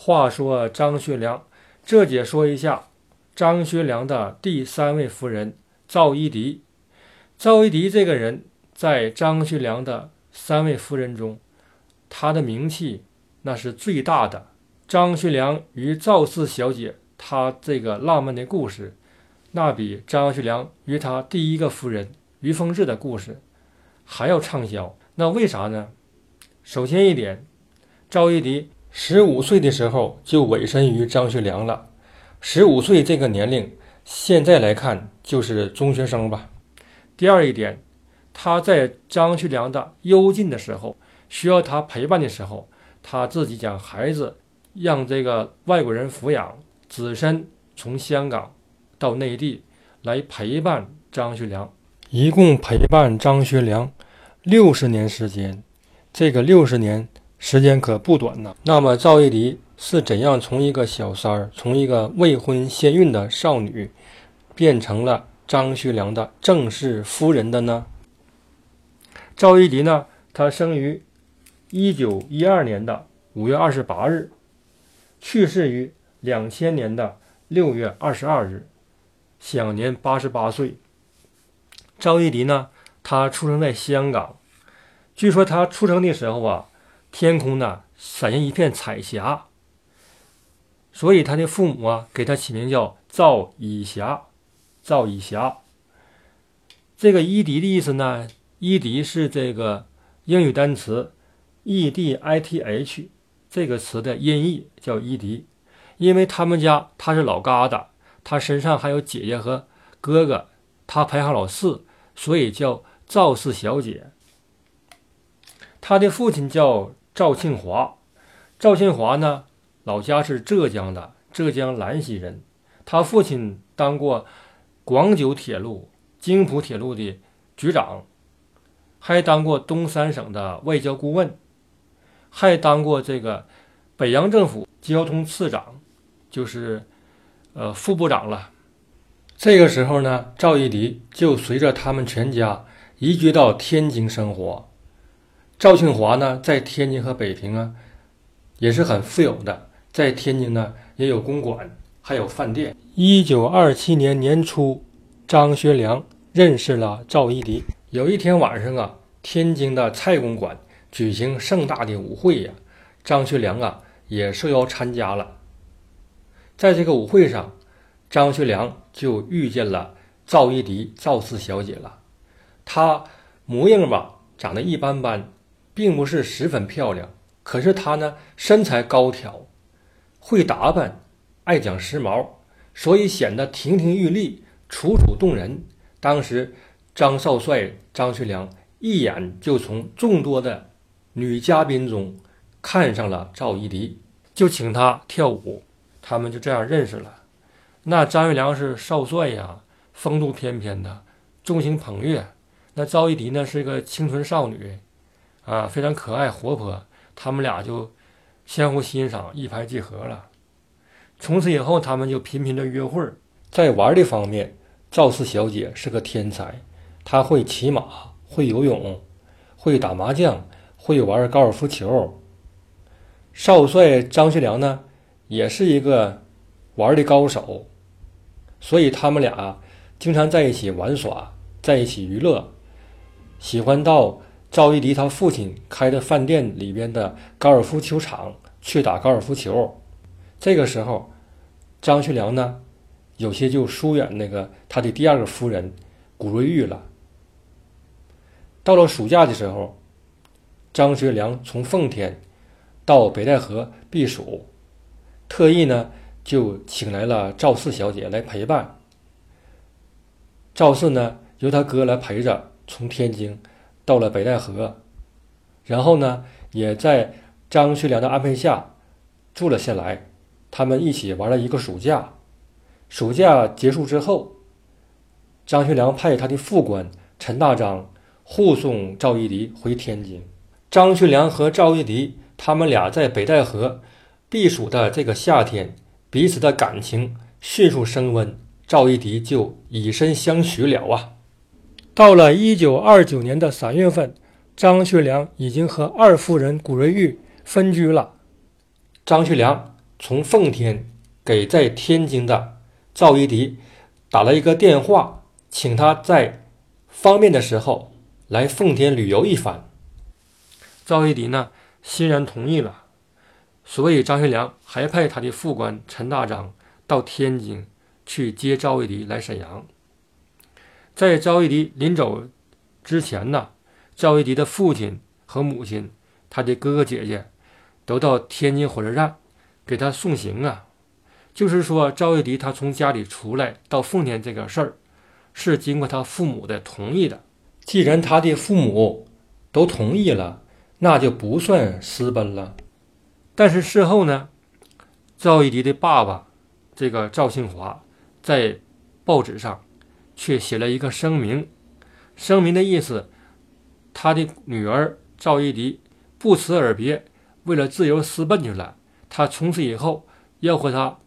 话说张学良，这节说一下张学良的第三位夫人赵一荻。赵一荻这个人，在张学良的三位夫人中，他的名气那是最大的。张学良与赵四小姐，他这个浪漫的故事，那比张学良与他第一个夫人于凤至的故事还要畅销。那为啥呢？首先一点，赵一荻。十五岁的时候就委身于张学良了。十五岁这个年龄，现在来看就是中学生吧。第二一点，他在张学良的幽禁的时候，需要他陪伴的时候，他自己将孩子让这个外国人抚养，只身从香港到内地来陪伴张学良，一共陪伴张学良六十年时间。这个六十年。时间可不短呐。那么赵一荻是怎样从一个小三儿，从一个未婚先孕的少女，变成了张学良的正式夫人的呢？赵一荻呢，她生于一九一二年的五月二十八日，去世于两千年的六月二十二日，享年八十八岁。赵一荻呢，她出生在香港，据说她出生的时候啊。天空呢，闪现一片彩霞，所以他的父母啊，给他起名叫赵以霞。赵以霞，这个伊迪的意思呢，伊迪是这个英语单词 e d i t h 这个词的音译，叫伊迪。因为他们家他是老疙瘩，他身上还有姐姐和哥哥，他排行老四，所以叫赵氏小姐。他的父亲叫。赵庆华，赵庆华呢，老家是浙江的，浙江兰溪人。他父亲当过广九铁路、京浦铁路的局长，还当过东三省的外交顾问，还当过这个北洋政府交通次长，就是呃副部长了。这个时候呢，赵一荻就随着他们全家移居到天津生活。赵庆华呢，在天津和北平啊，也是很富有的。在天津呢，也有公馆，还有饭店。一九二七年年初，张学良认识了赵一荻。有一天晚上啊，天津的蔡公馆举行盛大的舞会呀，张学良啊也受邀参加了。在这个舞会上，张学良就遇见了赵一荻赵四小姐了。她模样吧，长得一般般。并不是十分漂亮，可是她呢身材高挑，会打扮，爱讲时髦，所以显得亭亭玉立，楚楚动人。当时张少帅张学良一眼就从众多的女嘉宾中看上了赵一荻，就请她跳舞，他们就这样认识了。那张学良是少帅呀，风度翩翩的，众星捧月。那赵一荻呢是个清纯少女。啊，非常可爱活泼，他们俩就相互欣赏，一拍即合了。从此以后，他们就频频的约会。在玩的方面，赵四小姐是个天才，她会骑马，会游泳，会打麻将，会玩高尔夫球。少帅张学良呢，也是一个玩的高手，所以他们俩经常在一起玩耍，在一起娱乐，喜欢到。赵一荻他父亲开的饭店里边的高尔夫球场去打高尔夫球，这个时候，张学良呢，有些就疏远那个他的第二个夫人古瑞玉了。到了暑假的时候，张学良从奉天到北戴河避暑，特意呢就请来了赵四小姐来陪伴。赵四呢由他哥来陪着，从天津。到了北戴河，然后呢，也在张学良的安排下住了下来。他们一起玩了一个暑假。暑假结束之后，张学良派他的副官陈大章护送赵一荻回天津。张学良和赵一荻他们俩在北戴河避暑的这个夏天，彼此的感情迅速升温，赵一荻就以身相许了啊。到了一九二九年的三月份，张学良已经和二夫人古瑞玉分居了。张学良从奉天给在天津的赵一荻打了一个电话，请他在方便的时候来奉天旅游一番。赵一荻呢，欣然同意了。所以张学良还派他的副官陈大章到天津去接赵一荻来沈阳。在赵一荻临走之前呢，赵一荻的父亲和母亲，他的哥哥姐姐，都到天津火车站给他送行啊。就是说，赵一荻他从家里出来到奉天这个事儿，是经过他父母的同意的。既然他的父母都同意了，那就不算私奔了。但是事后呢，赵一荻的爸爸，这个赵庆华，在报纸上却写了一个声明。声明的意思，他的女儿赵一荻不辞而别，为了自由私奔去了。他从此以后要和他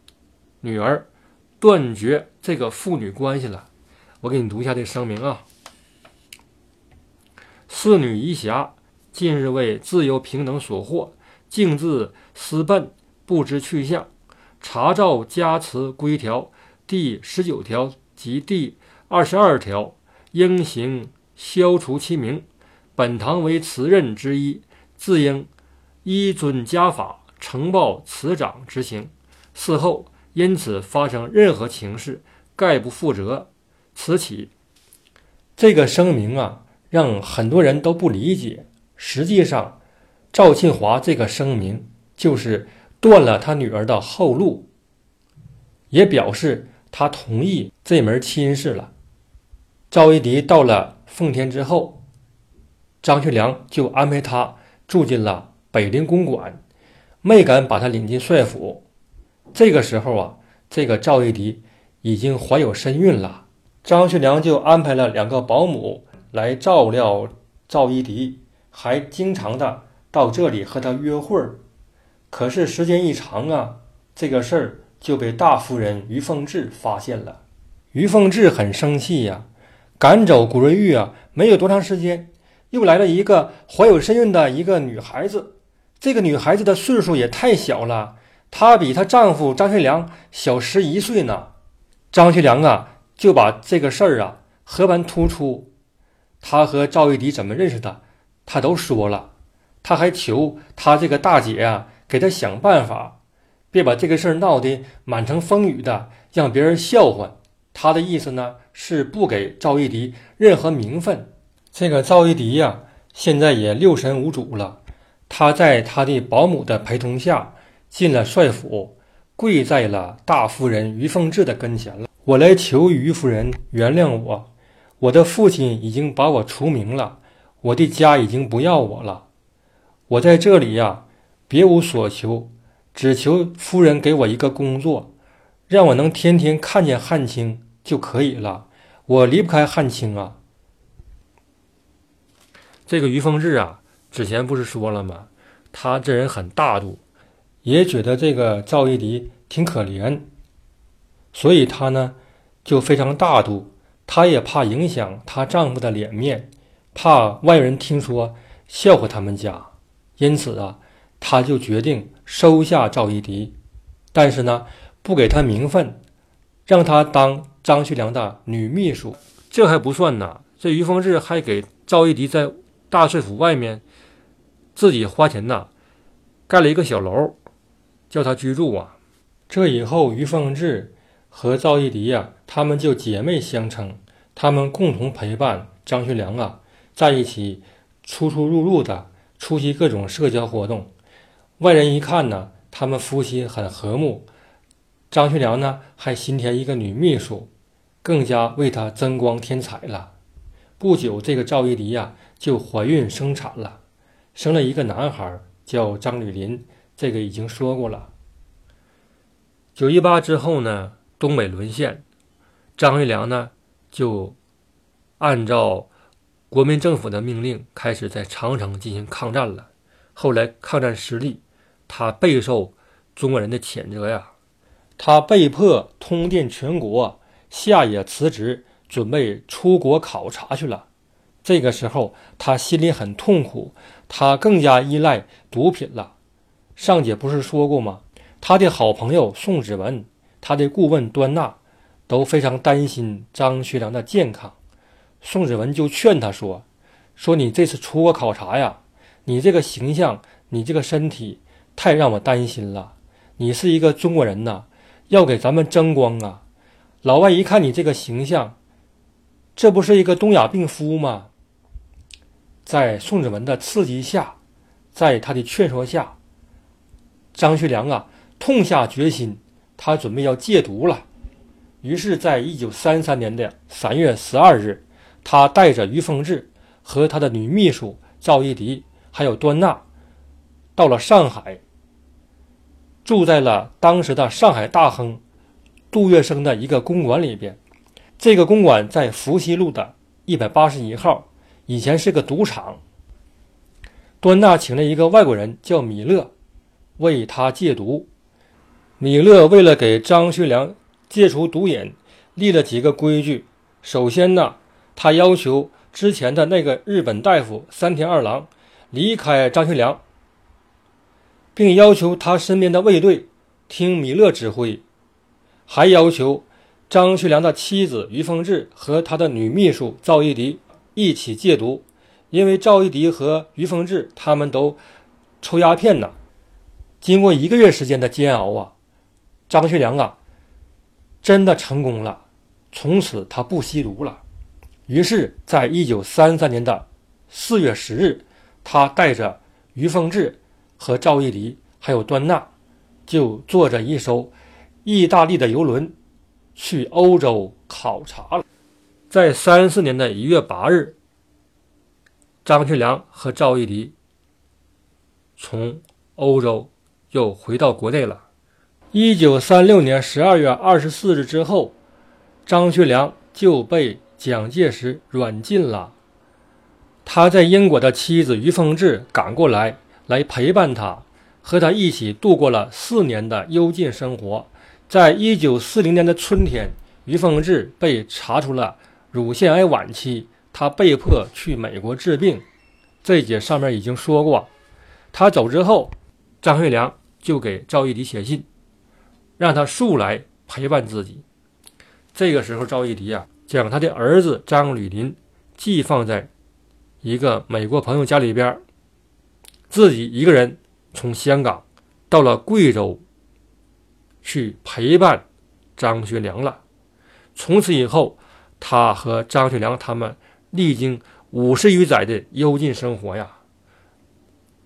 女儿断绝这个父女关系了。我给你读一下这声明啊：四女遗霞近日为自由平等所惑。径自私奔，不知去向。查照家祠规条第十九条及第二十二条，应行消除其名。本堂为辞任之一，自应依遵家法，呈报辞长执行。事后因此发生任何情事，概不负责。此起这个声明啊，让很多人都不理解。实际上。赵庆华这个声明就是断了他女儿的后路，也表示他同意这门亲事了。赵一荻到了奉天之后，张学良就安排他住进了北陵公馆，没敢把他领进帅府。这个时候啊，这个赵一荻已经怀有身孕了，张学良就安排了两个保姆来照料赵一荻，还经常的。到这里和他约会儿，可是时间一长啊，这个事儿就被大夫人于凤至发现了。于凤至很生气呀，赶走古瑞玉啊，没有多长时间，又来了一个怀有身孕的一个女孩子。这个女孩子的岁数也太小了，她比她丈夫张学良小十一岁呢。张学良啊，就把这个事儿啊和盘突出，他和赵一荻怎么认识的，他都说了。他还求他这个大姐啊，给他想办法，别把这个事儿闹得满城风雨的，让别人笑话。他的意思呢，是不给赵一荻任何名分。这个赵一荻呀，现在也六神无主了。他在他的保姆的陪同下进了帅府，跪在了大夫人于凤至的跟前了。我来求于夫人原谅我，我的父亲已经把我除名了，我的家已经不要我了。我在这里呀，别无所求，只求夫人给我一个工作，让我能天天看见汉卿就可以了。我离不开汉卿啊。这个于凤至啊，之前不是说了吗？他这人很大度，也觉得这个赵一荻挺可怜，所以他呢就非常大度。他也怕影响她丈夫的脸面，怕外人听说笑话他们家。因此啊，他就决定收下赵一荻，但是呢，不给他名分，让他当张学良的女秘书。这还不算呢，这于凤至还给赵一荻在大帅府外面自己花钱呐，盖了一个小楼，叫他居住啊。这以后，于凤至和赵一荻呀，他们就姐妹相称，他们共同陪伴张学良啊，在一起出出入入的。出席各种社交活动，外人一看呢，他们夫妻很和睦。张学良呢，还新添一个女秘书，更加为他增光添彩了。不久，这个赵一荻呀就怀孕生产了，生了一个男孩，叫张吕林。这个已经说过了。九一八之后呢，东北沦陷，张学良呢就按照。国民政府的命令开始在长城进行抗战了。后来抗战失利，他备受中国人的谴责呀。他被迫通电全国，下野辞职，准备出国考察去了。这个时候，他心里很痛苦，他更加依赖毒品了。上节不是说过吗？他的好朋友宋子文，他的顾问端纳都非常担心张学良的健康。宋子文就劝他说：“说你这次出国考察呀，你这个形象，你这个身体太让我担心了。你是一个中国人呐，要给咱们争光啊！老外一看你这个形象，这不是一个东亚病夫吗？”在宋子文的刺激下，在他的劝说下，张学良啊，痛下决心，他准备要戒毒了。于是，在一九三三年的三月十二日。他带着于凤至和他的女秘书赵一荻，还有端纳，到了上海，住在了当时的上海大亨杜月笙的一个公馆里边。这个公馆在福熙路的一百八十一号，以前是个赌场。端纳请了一个外国人叫米勒，为他戒毒。米勒为了给张学良戒除毒瘾，立了几个规矩。首先呢。他要求之前的那个日本大夫三田二郎离开张学良，并要求他身边的卫队听米勒指挥，还要求张学良的妻子于凤至和他的女秘书赵一荻一起戒毒，因为赵一荻和于凤至他们都抽鸦片呢。经过一个月时间的煎熬啊，张学良啊，真的成功了，从此他不吸毒了。于是，在一九三三年的四月十日，他带着于凤至和赵一荻还有端纳，就坐着一艘意大利的游轮去欧洲考察了。在三四年的一月八日，张学良和赵一荻从欧洲又回到国内了。一九三六年十二月二十四日之后，张学良就被。蒋介石软禁了，他在英国的妻子于凤至赶过来，来陪伴他，和他一起度过了四年的幽禁生活。在一九四零年的春天，于凤至被查出了乳腺癌晚期，他被迫去美国治病。这一节上面已经说过，他走之后，张学良就给赵一荻写信，让他速来陪伴自己。这个时候，赵一荻啊。将他的儿子张吕林寄放在一个美国朋友家里边，自己一个人从香港到了贵州去陪伴张学良了。从此以后，他和张学良他们历经五十余载的幽禁生活呀。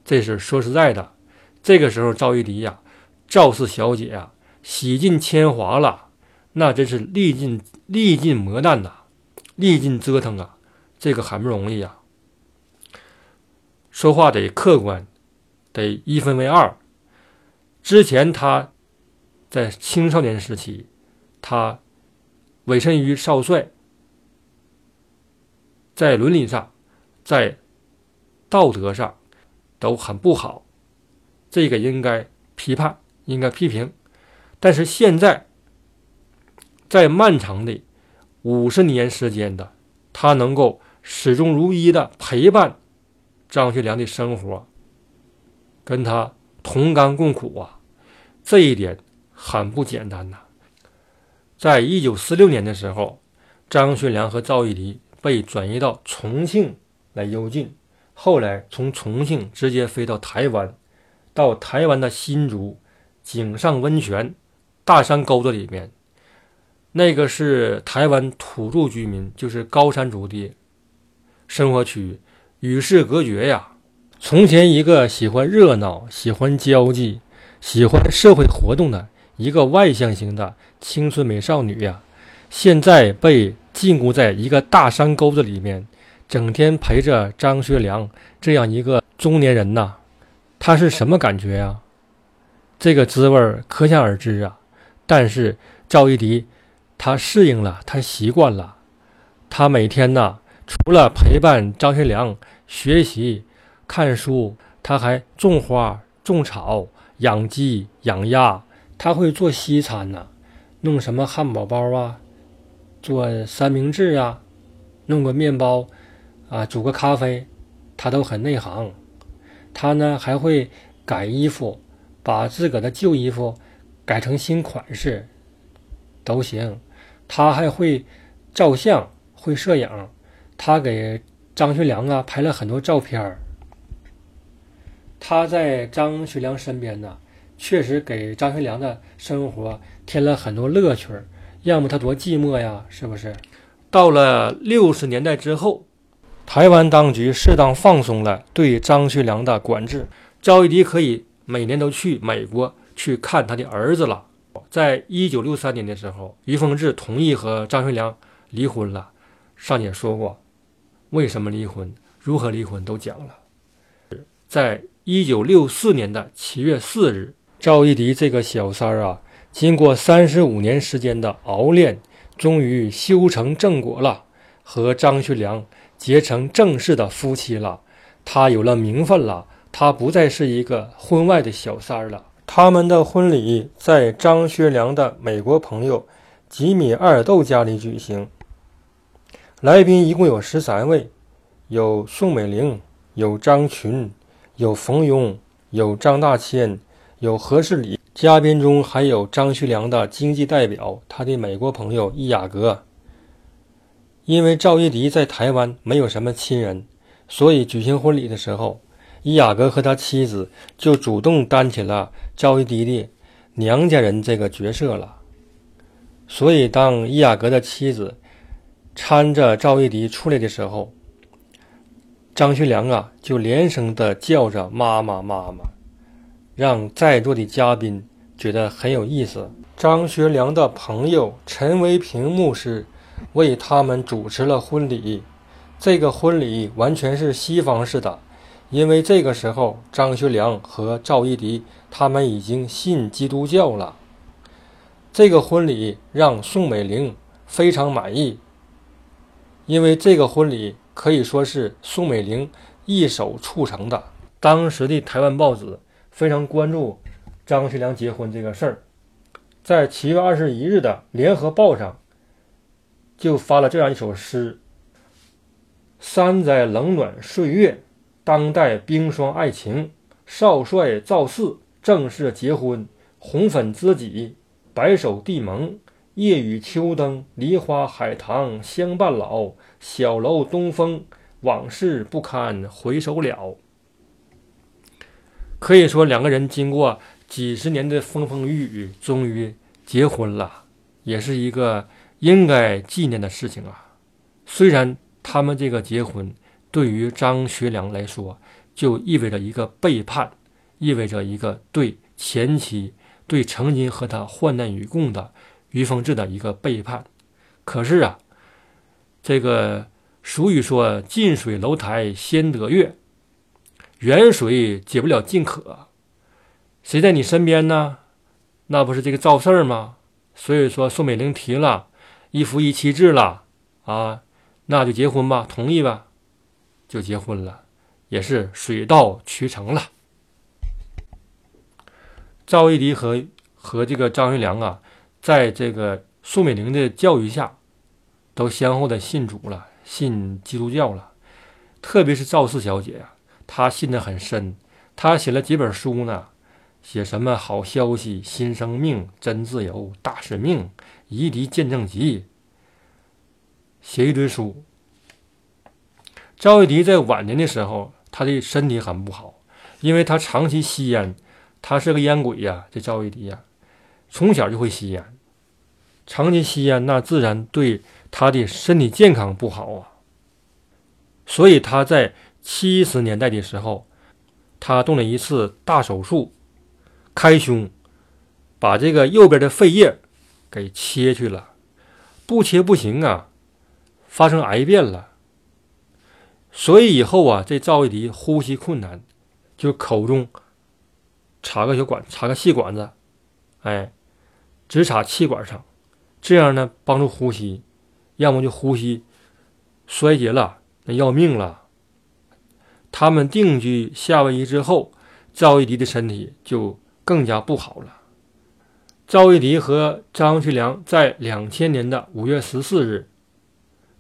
这是说实在的，这个时候赵一荻呀，赵氏小姐呀，洗尽铅华了。那真是历尽历尽磨难呐，历尽折腾啊，这个很不容易呀。说话得客观，得一分为二。之前他在青少年时期，他委身于少帅，在伦理上，在道德上都很不好，这个应该批判，应该批评。但是现在。在漫长的五十年时间的，他能够始终如一的陪伴张学良的生活，跟他同甘共苦啊，这一点很不简单呐。在一九四六年的时候，张学良和赵一荻被转移到重庆来幽禁，后来从重庆直接飞到台湾，到台湾的新竹井上温泉大山沟子里面。那个是台湾土著居民，就是高山族的生活区，与世隔绝呀。从前一个喜欢热闹、喜欢交际、喜欢社会活动的一个外向型的青春美少女呀，现在被禁锢在一个大山沟子里面，整天陪着张学良这样一个中年人呐，他是什么感觉呀？这个滋味可想而知啊。但是赵一荻。他适应了，他习惯了。他每天呢，除了陪伴张学良学习、看书，他还种花、种草、养鸡、养鸭。他会做西餐呢，弄什么汉堡包啊，做三明治啊，弄个面包啊，煮个咖啡，他都很内行。他呢还会改衣服，把自个的旧衣服改成新款式都行。他还会照相，会摄影。他给张学良啊拍了很多照片儿。他在张学良身边呢，确实给张学良的生活添了很多乐趣儿。要么他多寂寞呀，是不是？到了六十年代之后，台湾当局适当放松了对张学良的管制，赵一荻可以每年都去美国去看他的儿子了。在一九六三年的时候，于凤至同意和张学良离婚了。上节说过，为什么离婚、如何离婚都讲了。在一九六四年的七月四日，赵一荻这个小三儿啊。经过三十五年时间的熬炼，终于修成正果了，和张学良结成正式的夫妻了。他有了名分了，他不再是一个婚外的小三儿了。他们的婚礼在张学良的美国朋友吉米·阿尔豆家里举行，来宾一共有十三位，有宋美龄，有张群，有冯庸，有张大千，有何世礼。嘉宾中还有张学良的经济代表，他的美国朋友伊雅阁。因为赵一荻在台湾没有什么亲人，所以举行婚礼的时候，伊雅阁和他妻子就主动担起了赵一荻的娘家人这个角色了。所以，当伊雅阁的妻子搀着赵一荻出来的时候，张学良啊就连声的叫着“妈妈，妈妈”。让在座的嘉宾觉得很有意思。张学良的朋友陈维平牧师为他们主持了婚礼。这个婚礼完全是西方式的，因为这个时候张学良和赵一荻他们已经信基督教了。这个婚礼让宋美龄非常满意，因为这个婚礼可以说是宋美龄一手促成的。当时的台湾报纸。非常关注张学良结婚这个事儿，在七月二十一日的《联合报》上就发了这样一首诗：“三载冷暖岁月，当代冰霜爱情。少帅赵四正式结婚，红粉知己，白首递盟。夜雨秋灯，梨花海棠相伴老。小楼东风，往事不堪回首了。”可以说，两个人经过几十年的风风雨雨，终于结婚了，也是一个应该纪念的事情啊。虽然他们这个结婚对于张学良来说，就意味着一个背叛，意味着一个对前妻、对曾经和他患难与共的于凤至的一个背叛。可是啊，这个俗语说：“近水楼台先得月。”远水解不了近渴，谁在你身边呢？那不是这个赵四吗？所以说，宋美龄提了一夫一妻制了啊，那就结婚吧，同意吧，就结婚了，也是水到渠成了。赵一荻和和这个张学良啊，在这个宋美龄的教育下，都先后的信主了，信基督教了，特别是赵四小姐呀。她信得很深，她写了几本书呢？写什么好消息、新生命、真自由、大使命、夷狄见证集，写一堆书。赵一荻在晚年的时候，他的身体很不好，因为他长期吸烟，他是个烟鬼呀。这赵一荻呀，从小就会吸烟，长期吸烟，那自然对他的身体健康不好啊。所以他在。七十年代的时候，他动了一次大手术，开胸，把这个右边的肺叶给切去了，不切不行啊，发生癌变了。所以以后啊，这赵一荻呼吸困难，就口中插个小管，插个细管子，哎，直插气管上，这样呢帮助呼吸，要么就呼吸衰竭了，那要命了。他们定居夏威夷之后，赵一荻的身体就更加不好了。赵一荻和张学良在两千年的五月十四日，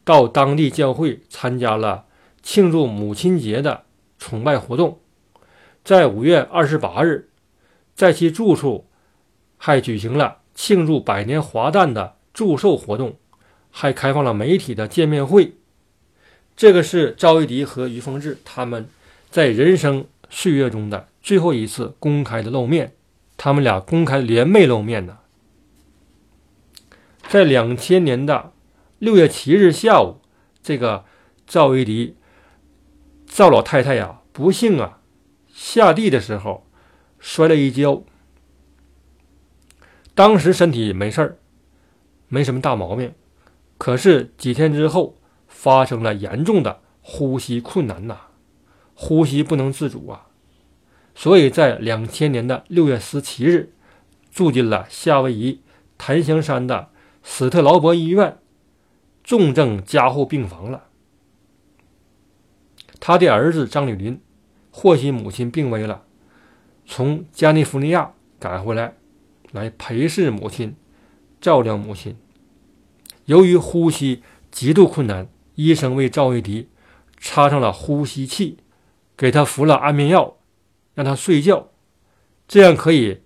到当地教会参加了庆祝母亲节的崇拜活动。在五月二十八日，在其住处还举行了庆祝百年华诞的祝寿活动，还开放了媒体的见面会。这个是赵一荻和于凤至他们在人生岁月中的最后一次公开的露面，他们俩公开联袂露面呢。在两千年的六月七日下午，这个赵一荻赵老太太呀，不幸啊下地的时候摔了一跤，当时身体没事儿，没什么大毛病，可是几天之后。发生了严重的呼吸困难呐，呼吸不能自主啊，所以在两千年的六月十七日，住进了夏威夷檀香山的斯特劳伯医院重症加护病房了。他的儿子张吕林获悉母亲病危了，从加利福尼亚赶回来，来陪侍母亲，照料母亲。由于呼吸极度困难。医生为赵一荻插上了呼吸器，给他服了安眠药，让他睡觉，这样可以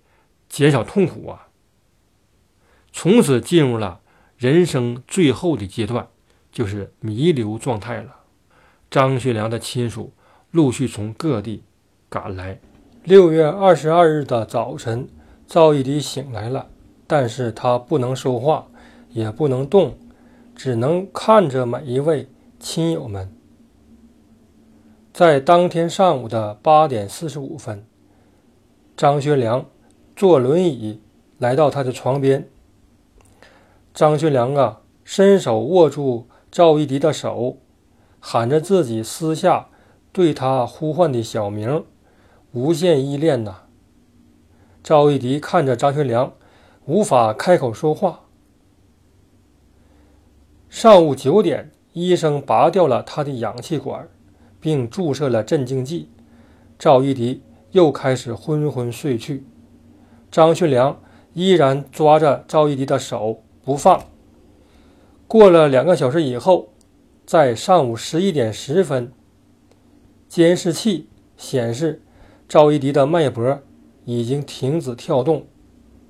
减少痛苦啊。从此进入了人生最后的阶段，就是弥留状态了。张学良的亲属陆续从各地赶来。六月二十二日的早晨，赵一荻醒来了，但是他不能说话，也不能动。只能看着每一位亲友们。在当天上午的八点四十五分，张学良坐轮椅来到他的床边。张学良啊，伸手握住赵一荻的手，喊着自己私下对他呼唤的小名，无限依恋呐。赵一荻看着张学良，无法开口说话。上午九点，医生拔掉了他的氧气管，并注射了镇静剂。赵一荻又开始昏昏睡去。张学良依然抓着赵一荻的手不放。过了两个小时以后，在上午十一点十分，监视器显示赵一荻的脉搏已经停止跳动，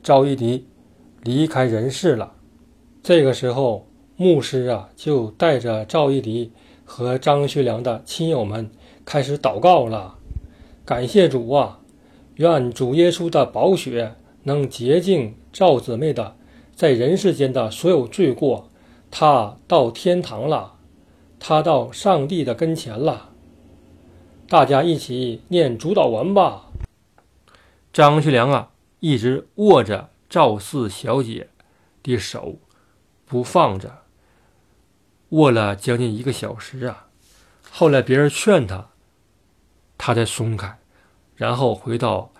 赵一荻离开人世了。这个时候。牧师啊，就带着赵一荻和张学良的亲友们开始祷告了。感谢主啊，愿主耶稣的宝血能洁净赵姊妹的在人世间的所有罪过。他到天堂了，他到上帝的跟前了。大家一起念主祷文吧。张学良啊，一直握着赵四小姐的手不放着。握了将近一个小时啊，后来别人劝他，他才松开，然后回到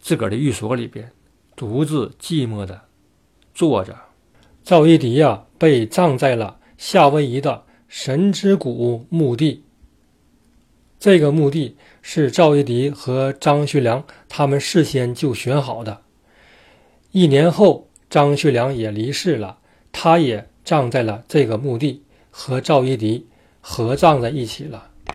自个儿的寓所里边，独自寂寞的坐着。赵一荻呀，被葬在了夏威夷的神之谷墓地。这个墓地是赵一荻和张学良他们事先就选好的。一年后，张学良也离世了，他也葬在了这个墓地。和赵一荻合葬在一起了。